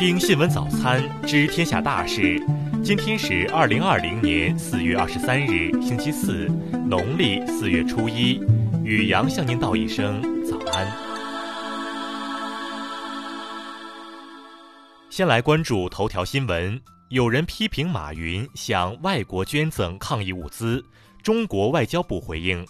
听新闻早餐知天下大事。今天是二零二零年四月二十三日，星期四，农历四月初一。雨阳向您道一声早安。先来关注头条新闻，有人批评马云向外国捐赠抗疫物资，中国外交部回应。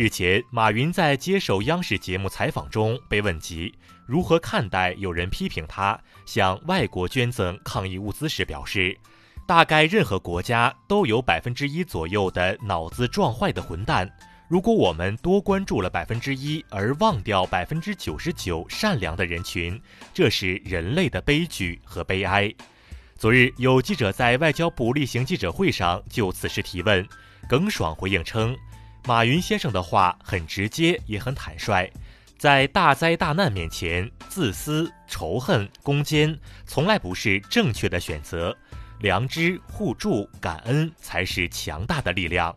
日前，马云在接受央视节目采访中被问及如何看待有人批评他向外国捐赠抗疫物资时，表示：“大概任何国家都有百分之一左右的脑子撞坏的混蛋。如果我们多关注了百分之一，而忘掉百分之九十九善良的人群，这是人类的悲剧和悲哀。”昨日，有记者在外交部例行记者会上就此事提问，耿爽回应称。马云先生的话很直接，也很坦率。在大灾大难面前，自私、仇恨、攻坚从来不是正确的选择。良知、互助、感恩才是强大的力量。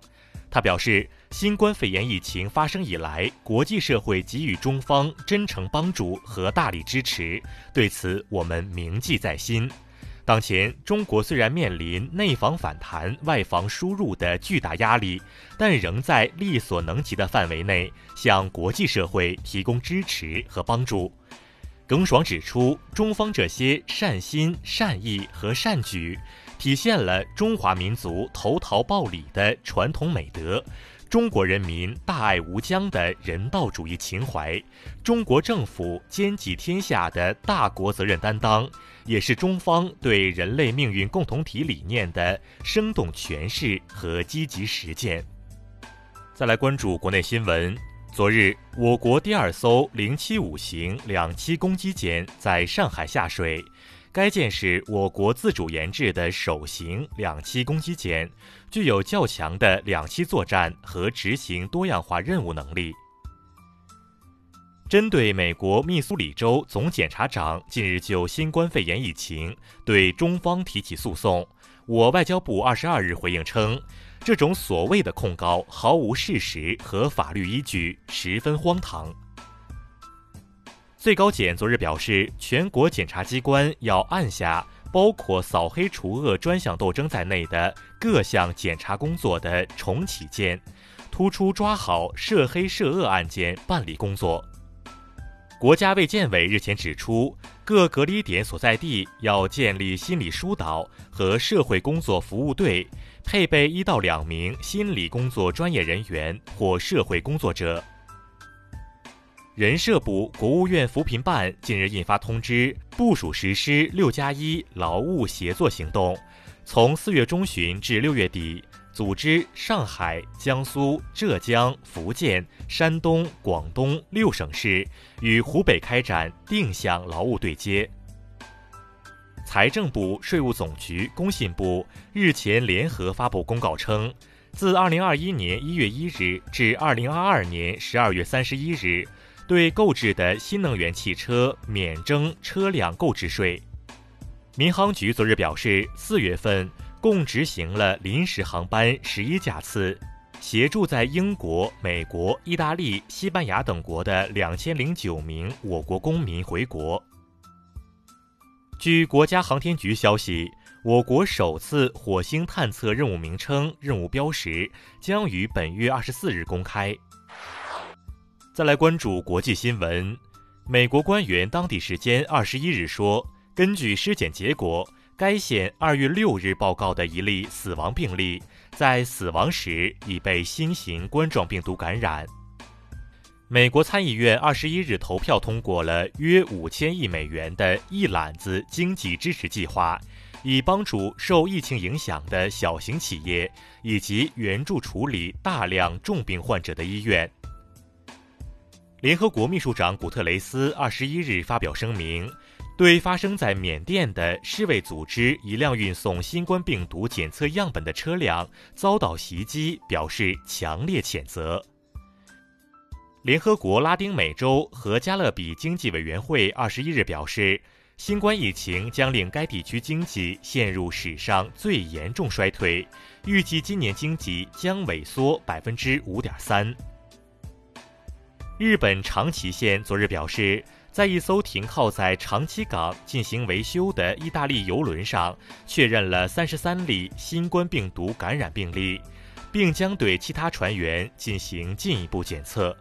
他表示，新冠肺炎疫情发生以来，国际社会给予中方真诚帮助和大力支持，对此我们铭记在心。当前，中国虽然面临内防反弹、外防输入的巨大压力，但仍在力所能及的范围内向国际社会提供支持和帮助。耿爽指出，中方这些善心、善意和善举，体现了中华民族投桃报李的传统美德。中国人民大爱无疆的人道主义情怀，中国政府兼济天下的大国责任担当，也是中方对人类命运共同体理念的生动诠释和积极实践。再来关注国内新闻，昨日，我国第二艘零七五型两栖攻击舰在上海下水。该舰是我国自主研制的首型两栖攻击舰，具有较强的两栖作战和执行多样化任务能力。针对美国密苏里州总检察长近日就新冠肺炎疫情对中方提起诉讼，我外交部二十二日回应称，这种所谓的控告毫无事实和法律依据，十分荒唐。最高检昨日表示，全国检察机关要按下包括扫黑除恶专项斗争在内的各项检察工作的重启键，突出抓好涉黑涉恶案件办理工作。国家卫健委日前指出，各隔离点所在地要建立心理疏导和社会工作服务队，配备一到两名心理工作专业人员或社会工作者。人社部、国务院扶贫办近日印发通知，部署实施“六加一”劳务协作行动，从四月中旬至六月底，组织上海、江苏、浙江、福建、山东、广东六省市与湖北开展定向劳务对接。财政部、税务总局、工信部日前联合发布公告称，自二零二一年一月一日至二零二二年十二月三十一日。对购置的新能源汽车免征车辆购置税。民航局昨日表示，四月份共执行了临时航班十一架次，协助在英国、美国、意大利、西班牙等国的两千零九名我国公民回国。据国家航天局消息，我国首次火星探测任务名称、任务标识将于本月二十四日公开。再来关注国际新闻，美国官员当地时间二十一日说，根据尸检结果，该县二月六日报告的一例死亡病例，在死亡时已被新型冠状病毒感染。美国参议院二十一日投票通过了约五千亿美元的一揽子经济支持计划，以帮助受疫情影响的小型企业，以及援助处理大量重病患者的医院。联合国秘书长古特雷斯二十一日发表声明，对发生在缅甸的世卫组织一辆运送新冠病毒检测样本的车辆遭到袭击表示强烈谴责。联合国拉丁美洲和加勒比经济委员会二十一日表示，新冠疫情将令该地区经济陷入史上最严重衰退，预计今年经济将萎缩百分之五点三。日本长崎县昨日表示，在一艘停靠在长崎港进行维修的意大利游轮上，确认了三十三例新冠病毒感染病例，并将对其他船员进行进一步检测。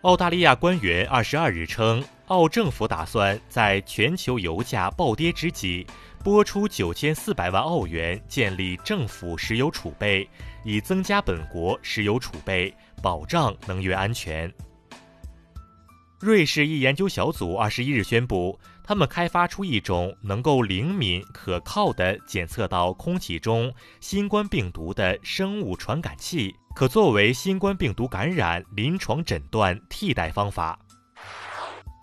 澳大利亚官员二十二日称，澳政府打算在全球油价暴跌之际，拨出九千四百万澳元建立政府石油储备，以增加本国石油储备，保障能源安全。瑞士一研究小组二十一日宣布，他们开发出一种能够灵敏可靠的检测到空气中新冠病毒的生物传感器，可作为新冠病毒感染临床诊断替代方法。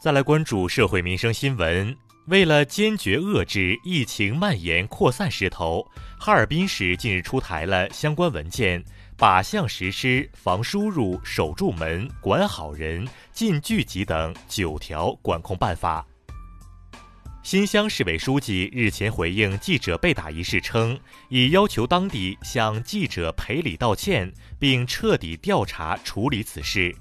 再来关注社会民生新闻，为了坚决遏制疫情蔓延扩散势头，哈尔滨市近日出台了相关文件。靶向实施防输入、守住门、管好人、禁聚集等九条管控办法。新乡市委书记日前回应记者被打一事称，已要求当地向记者赔礼道歉，并彻底调查处理此事。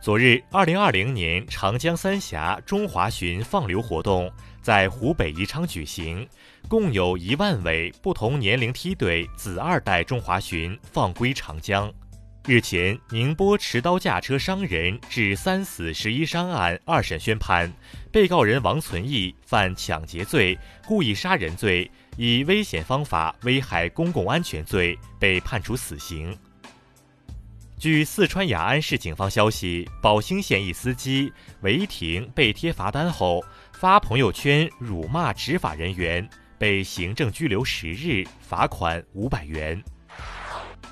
昨日，二零二零年长江三峡中华鲟放流活动在湖北宜昌举行。共有一万尾不同年龄梯队子二代中华鲟放归长江。日前，宁波持刀驾车伤人致三死十一伤案二审宣判，被告人王存义犯抢劫罪、故意杀人罪，以危险方法危害公共安全罪被判处死刑。据四川雅安市警方消息，宝兴县一司机违停被贴罚单后，发朋友圈辱骂执法人员。被行政拘留十日，罚款五百元。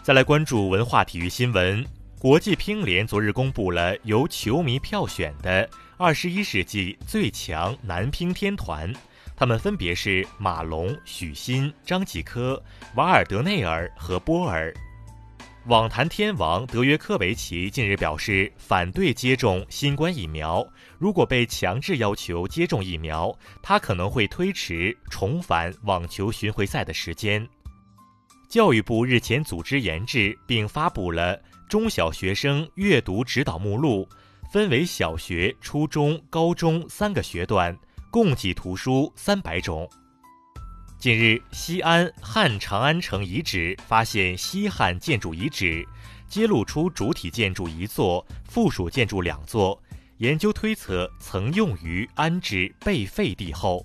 再来关注文化体育新闻。国际乒联昨日公布了由球迷票选的二十一世纪最强男乒天团，他们分别是马龙、许昕、张继科、瓦尔德内尔和波尔。网坛天王德约科维奇近日表示反对接种新冠疫苗。如果被强制要求接种疫苗，他可能会推迟重返网球巡回赛的时间。教育部日前组织研制并发布了中小学生阅读指导目录，分为小学、初中、高中三个学段，共计图书三百种。近日，西安汉长安城遗址发现西汉建筑遗址，揭露出主体建筑一座，附属建筑两座。研究推测曾用于安置被废帝后。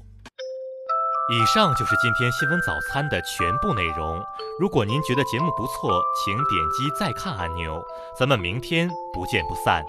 以上就是今天新闻早餐的全部内容。如果您觉得节目不错，请点击再看按钮。咱们明天不见不散。